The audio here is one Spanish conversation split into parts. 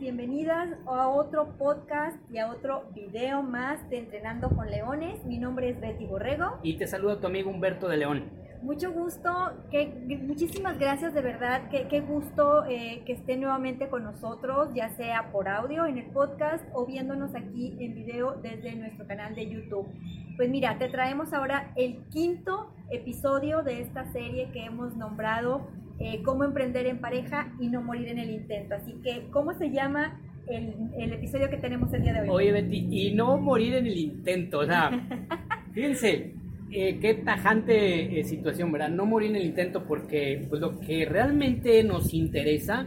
Bienvenidas a otro podcast y a otro video más de Entrenando con Leones. Mi nombre es Betty Borrego. Y te saluda tu amigo Humberto de León. Mucho gusto, que, muchísimas gracias de verdad, que, qué gusto eh, que esté nuevamente con nosotros, ya sea por audio en el podcast o viéndonos aquí en video desde nuestro canal de YouTube. Pues mira, te traemos ahora el quinto episodio de esta serie que hemos nombrado eh, Cómo emprender en pareja y no morir en el intento. Así que, ¿cómo se llama el, el episodio que tenemos el día de hoy? Oye, Betty, y no morir en el intento, o sea, fíjense, eh, qué tajante eh, situación, ¿verdad? No morir en el intento porque pues, lo que realmente nos interesa,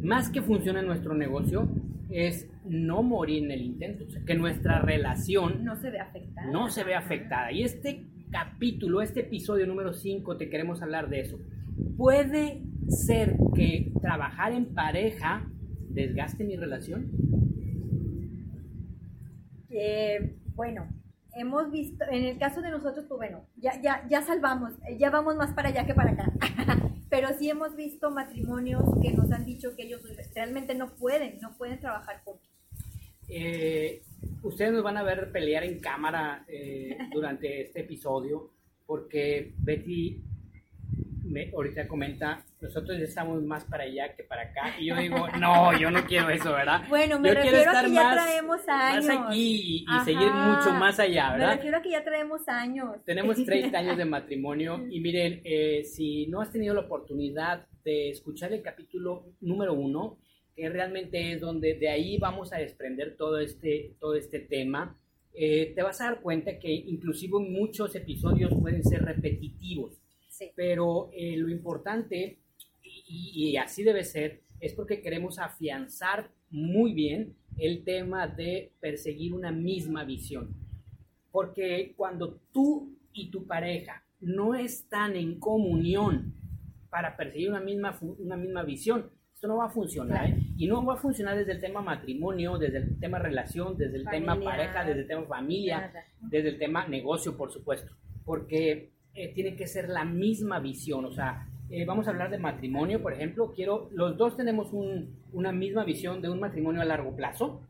más que funcione nuestro negocio, es no morir en el intento, o sea, que nuestra relación no se ve afectada. No se ve afectada. Y este capítulo, este episodio número 5, te queremos hablar de eso. ¿Puede ser que trabajar en pareja desgaste mi relación? Eh, bueno, hemos visto, en el caso de nosotros, pues bueno, ya, ya, ya salvamos, eh, ya vamos más para allá que para acá. Pero sí hemos visto matrimonios que nos han dicho que ellos realmente no pueden, no pueden trabajar juntos. Eh, ustedes nos van a ver pelear en cámara eh, durante este episodio porque Betty me, ahorita comenta, nosotros estamos más para allá que para acá. Y yo digo, no, yo no quiero eso, ¿verdad? Bueno, me refiero a que ya traemos años. Más aquí y, seguir mucho más allá, ¿verdad? Me refiero a que ya traemos años. Tenemos 30 años de matrimonio y miren, eh, si no has tenido la oportunidad de escuchar el capítulo número uno, que realmente es donde de ahí vamos a desprender todo este, todo este tema, eh, te vas a dar cuenta que inclusive muchos episodios pueden ser repetitivos. Pero eh, lo importante, y, así debe ser, es porque queremos afianzar muy bien el tema de perseguir una misma visión. Porque cuando tú y tu pareja no están en comunión para perseguir una misma, una misma visión, esto no va a funcionar. ¿eh? Y no va a funcionar desde el tema matrimonio, desde el tema relación, desde el tema pareja, desde el tema familia, desde el tema negocio, por supuesto. Porque eh, tiene que ser la misma visión. O sea, eh, vamos a hablar de matrimonio, por ejemplo. Quiero, los dos tenemos una misma visión de un matrimonio a largo plazo.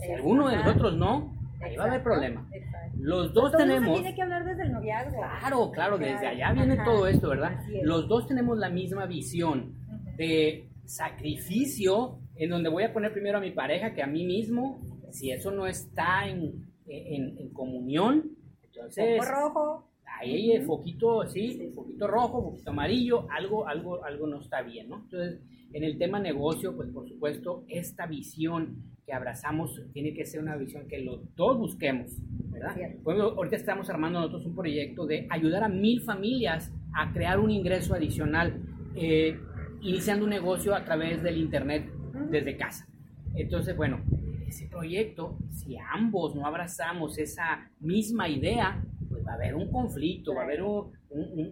Si alguno de nosotros no, ahí va a haber problema. Los dos tenemos. tiene que hablar desde el noviazgo. Claro, claro, desde allá viene todo esto, ¿verdad? Los dos tenemos la misma visión de sacrificio, en donde voy a poner primero a mi pareja que a mí mismo. Si eso no está en, en comunión, entonces, rojo. Ahí el foquito, sí, foquito rojo, foquito amarillo, algo, algo, algo no está bien, ¿no? Entonces, en el tema negocio, pues por supuesto, esta visión que abrazamos tiene que ser una visión que los dos busquemos, ¿verdad? Bueno, ahorita estamos armando nosotros un proyecto de ayudar a mil familias a crear un ingreso adicional, eh, iniciando un negocio a través del Internet desde casa. Entonces, bueno, ese proyecto, si ambos no abrazamos esa misma idea, pues va a haber un conflicto, va a haber un...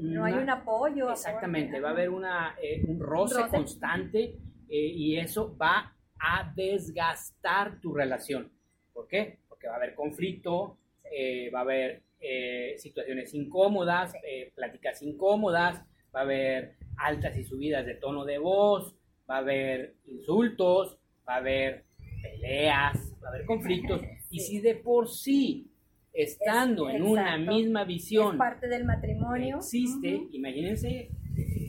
no hay un apoyo. Exactamente, va a haber una, eh, un roce, constante eh, y eso va a desgastar tu relación. ¿Por qué? Porque va a haber conflicto, eh, va a haber situaciones incómodas, pláticas incómodas, va a haber altas y subidas de tono de voz, va a haber insultos, va a haber peleas, va a haber conflictos. Y si de por sí, estando en una misma visión, parte del matrimonio, existe, imagínense,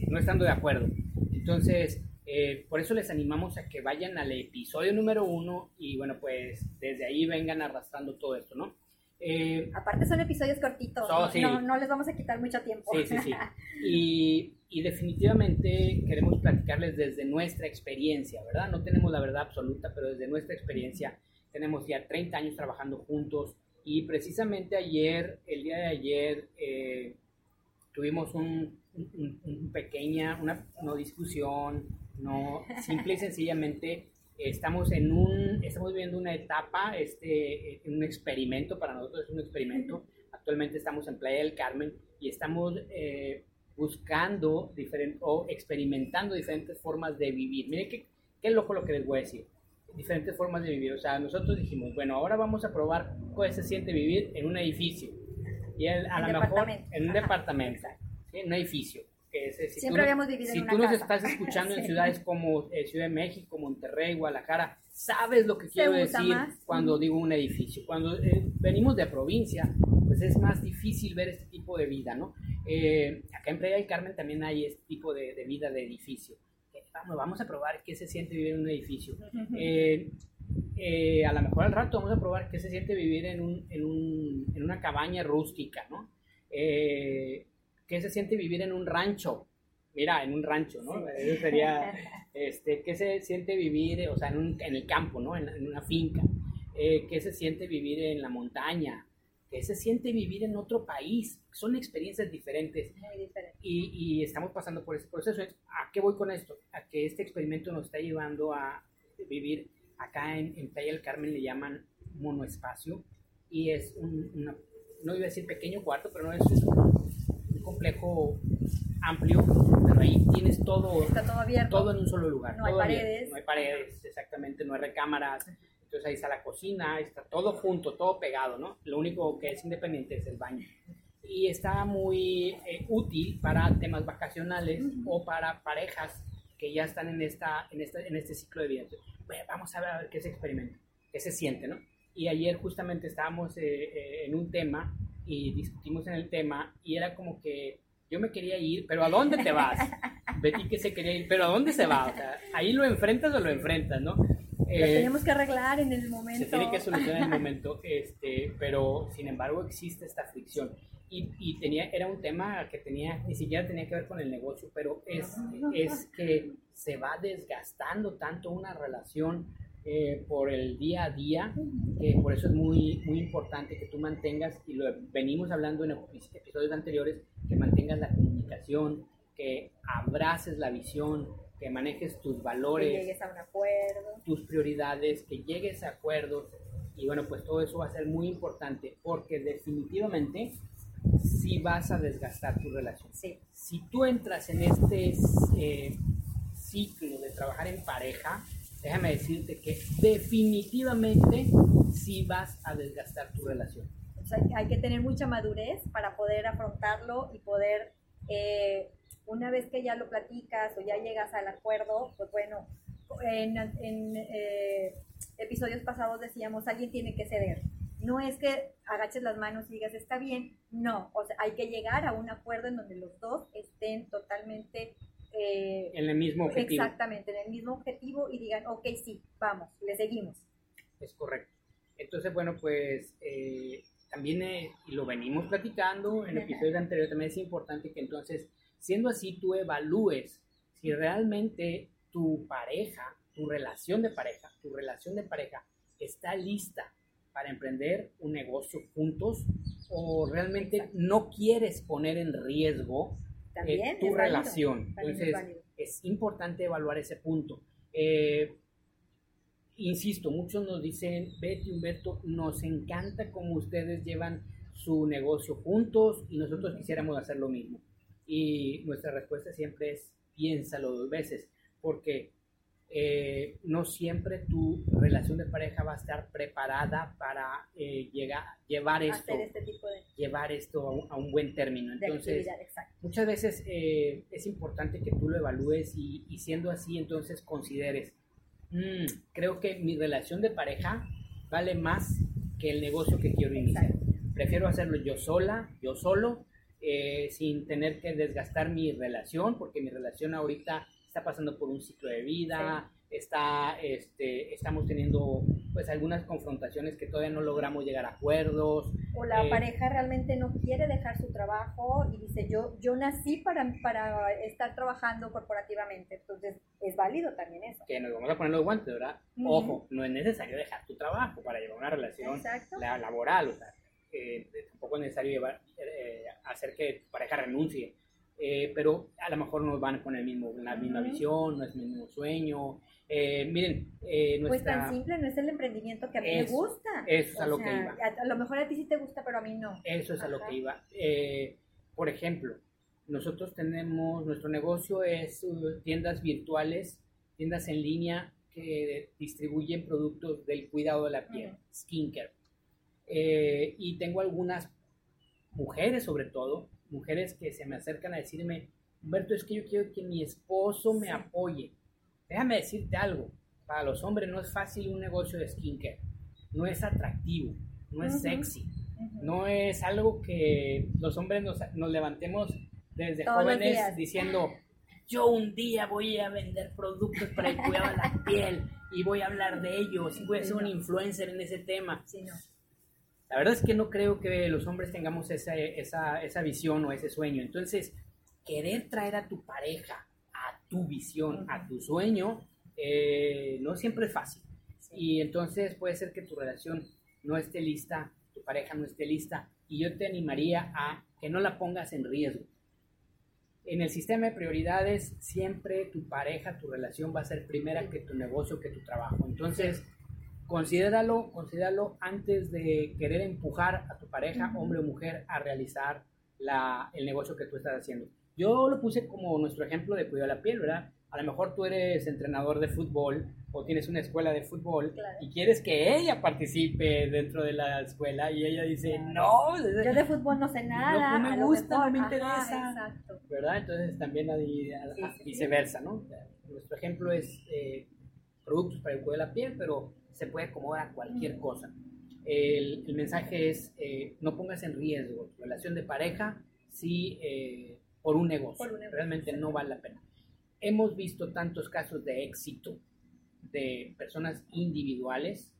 no estando de acuerdo. Entonces, eh, por eso les animamos a que vayan al episodio número uno y bueno, pues desde ahí vengan arrastrando todo esto, ¿no? Eh, Aparte son episodios cortitos, no, no, les vamos a quitar mucho tiempo. Sí, sí, sí. Y, y, definitivamente queremos platicarles desde nuestra experiencia, ¿verdad? No tenemos la verdad absoluta, pero desde nuestra experiencia tenemos ya 30 años trabajando juntos y precisamente ayer, el día de ayer, eh, tuvimos un, pequeña, una no discusión, no, simple y sencillamente estamos en un, estamos viviendo una etapa, este, un experimento, para nosotros es un experimento. Actualmente estamos en Playa del Carmen y estamos eh, buscando diferentes o experimentando diferentes formas de vivir. Miren qué, qué loco lo que les voy a decir. Diferentes formas de vivir. O sea, nosotros dijimos, bueno, ahora vamos a probar cómo se siente vivir en un edificio. Y a lo mejor en un departamento, en un edificio. Que es, si Siempre tú, habíamos vivido si en una tú nos casa. estás escuchando en Sí. ciudades como eh, Ciudad de México, Monterrey, Guadalajara, sabes lo que quiero decir más. cuando digo un edificio. Cuando eh, venimos de provincia, pues es más difícil ver este tipo de vida, ¿no? Eh, acá en Playa del Carmen también hay este tipo de, de vida de edificio. Eh, Vamos, vamos a probar qué se siente vivir en un edificio. Eh, eh, a lo mejor al rato vamos a probar qué se siente vivir en, un, en, un- en una cabaña rústica, ¿no? Eh, qué se siente vivir en un rancho. Mira, en un rancho, ¿no? Sí. Eso sería, este, qué se siente vivir, o sea, en, un- en el campo, ¿no? En, en una finca. Eh, qué se siente vivir en la montaña. Qué se siente vivir en otro país. Son experiencias diferentes Muy y, y estamos pasando por ese proceso. ¿A qué voy con esto? A que este experimento nos está llevando a vivir acá en, en Playa del Carmen, le llaman monoespacio, y es un, una- no iba a decir pequeño cuarto, pero no es un complejo amplio, pero ahí tienes todo, Está todo abierto. todo en un solo lugar. No hay todo abierto. paredes. No hay paredes, exactamente, no hay recámaras. Entonces ahí está la cocina, está todo junto, todo pegado, ¿no? Lo único que es independiente es el baño. Y está muy eh, útil para temas vacacionales o para parejas que ya están en, esta, en, esta, en este ciclo de vida. Entonces, bueno, vamos a ver, a ver qué se experimenta, qué se siente, ¿no? Y ayer justamente estábamos eh, eh, en un tema y discutimos en el tema y era como que yo me quería ir, pero ¿a dónde te vas? Betty que se quería ir, pero ¿a dónde se va? O sea, ahí lo enfrentas o lo enfrentas, ¿no? Lo Eh, tenemos que arreglar en el momento. se tiene que solucionar en el momento, este, pero sin embargo existe esta fricción. Y, y tenía, era un tema que tenía, ni siquiera tenía que ver con el negocio, pero es, es que se va desgastando tanto una relación eh, por el día a día, que por eso es muy, muy importante que tú mantengas, y lo venimos hablando en episodios anteriores, que mantengas la comunicación, que abraces la visión, que manejes tus Que valores, llegues a un acuerdo. tus prioridades, que llegues a acuerdos y bueno, pues todo eso va a ser muy importante porque definitivamente sí vas a desgastar tu relación. Sí. Si tú entras en este eh, ciclo de trabajar en pareja, déjame decirte que definitivamente sí vas a desgastar tu relación. O sea, hay que tener mucha madurez para poder afrontarlo y poder, eh, una vez que ya lo platicas o ya llegas al acuerdo, pues bueno, en, en, eh, episodios pasados decíamos, alguien tiene que ceder. No es que agaches las manos y digas, está bien, no, o sea, hay que llegar a un acuerdo en donde los dos estén totalmente... eh, En el mismo objetivo. Exactamente, en el mismo objetivo y digan, ok, sí, vamos, le seguimos. Es correcto. Entonces, bueno, pues eh, también, eh, lo venimos platicando en episodios anteriores, también es importante que entonces, siendo así, tú evalúes si realmente tu pareja, tu relación de pareja, tu relación de pareja está lista para emprender un negocio juntos o realmente Exacto. no quieres poner en riesgo eh, También tu válido, relación. es Entonces, es importante evaluar ese punto. Eh, insisto, muchos nos dicen, Betty, Humberto, nos encanta cómo ustedes llevan su negocio juntos y nosotros quisiéramos hacer lo mismo. Y nuestra respuesta siempre es, piénsalo dos veces, porque eh, no siempre tu relación de pareja va a estar preparada para eh, llegar, llevar esto, este tipo de, llevar esto a un, a un buen término. Entonces, muchas veces eh, es importante que tú lo evalúes y, y siendo así, entonces consideres, "Mm, creo que mi relación de pareja vale más que el negocio que quiero iniciar. Prefiero hacerlo yo sola, yo solo, sin tener que desgastar mi relación, porque mi relación ahorita está pasando por un ciclo de vida, está, este, estamos teniendo pues algunas confrontaciones que todavía no logramos llegar a acuerdos, O la Eh, pareja realmente no quiere dejar su trabajo y dice, yo, yo nací para, para estar trabajando corporativamente. Entonces, es válido también eso. que nos vamos a poner los guantes, ¿verdad? Ojo, no es necesario dejar tu trabajo para llevar una relación la- laboral, o sea, eh, tampoco es necesario llevar, eh, hacer que tu pareja renuncie, eh, pero a lo mejor no van con el mismo, la misma Ujú. visión, no es el mismo sueño. Eh, miren, eh, Pues nuestra... tan simple no es el emprendimiento que a mí me gusta. eso es a O lo que sea, iba. A, a lo mejor a ti sí te gusta, pero a mí no. Eso es a lo Ajá. que iba. Eh, por ejemplo, nosotros tenemos, nuestro negocio es uh, tiendas virtuales, tiendas en línea que distribuyen productos del cuidado de la piel, Ujú. skincare. Eh, y tengo algunas mujeres sobre todo, mujeres que se me acercan a decirme, Humberto, es que yo quiero que mi esposo me apoye. Déjame decirte algo, para los hombres no es fácil un negocio de skincare, no es atractivo, no es sexy, no es algo que los hombres nos, levantemos desde jóvenes diciendo, yo un día voy a vender productos para el cuidado de la piel y voy a hablar de ellos y voy a ser un influencer en ese tema. La verdad es que no creo que los hombres tengamos esa, esa, esa visión o ese sueño. Entonces, querer traer a tu pareja a tu visión, a tu sueño, eh, no siempre es fácil. Y entonces puede ser que tu relación no esté lista, tu pareja no esté lista, y yo te animaría a que no la pongas en riesgo. En el sistema de prioridades, siempre tu pareja, tu relación va a ser primera que tu negocio, que tu trabajo. Entonces, considéralo, considéralo antes de querer empujar a tu pareja, hombre o mujer, a realizar la, el negocio que tú estás haciendo. Yo lo puse como nuestro ejemplo de cuidado de la piel, ¿verdad? A lo mejor tú eres entrenador de fútbol o tienes una escuela de fútbol y quieres que ella participe dentro de la escuela y ella dice, no, yo de fútbol no sé nada, no, me gusta, no me interesa, exacto. ¿verdad? Entonces también hay, viceversa, ¿no? Nuestro ejemplo es eh, productos para el cuidado de la piel, pero se puede acomodar a cualquier cosa. El, el mensaje es, eh, no pongas en riesgo tu relación de pareja si... Eh, por un negocio. Realmente no vale la pena. Hemos visto tantos casos de éxito de personas individuales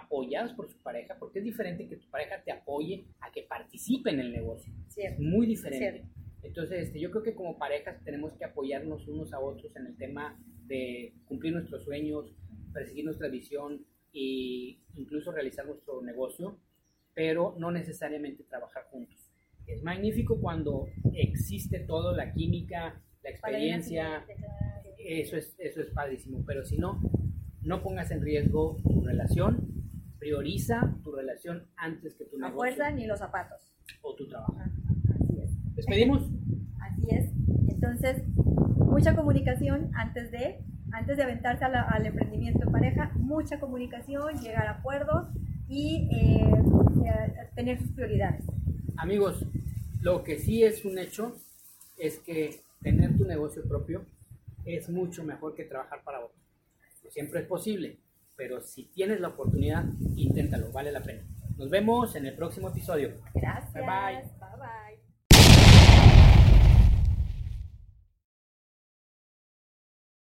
apoyadas por su pareja, porque es diferente que tu pareja te apoye a que participe en el negocio. Es muy diferente. Entonces, este, yo creo que como parejas tenemos que apoyarnos unos a otros en el tema de cumplir nuestros sueños, perseguir nuestra visión e incluso realizar nuestro negocio, pero no necesariamente trabajar juntos es magnífico cuando existe todo, la química, la experiencia, eso es, eso es padrísimo, pero si no, no pongas en riesgo tu relación, prioriza tu relación antes que tu negocio. Fuerza ni los zapatos. O tu trabajo. así es. ¿Despedimos? Así es. Entonces, mucha comunicación antes de, antes de aventarse al emprendimiento en pareja, mucha comunicación, llegar a acuerdos y eh, eh, tener sus prioridades. Amigos, lo que sí es un hecho es que tener tu negocio propio es mucho mejor que trabajar para otro. siempre es posible, pero si tienes la oportunidad, inténtalo, vale la pena. Nos vemos en el próximo episodio. Gracias. Bye bye. Bye bye.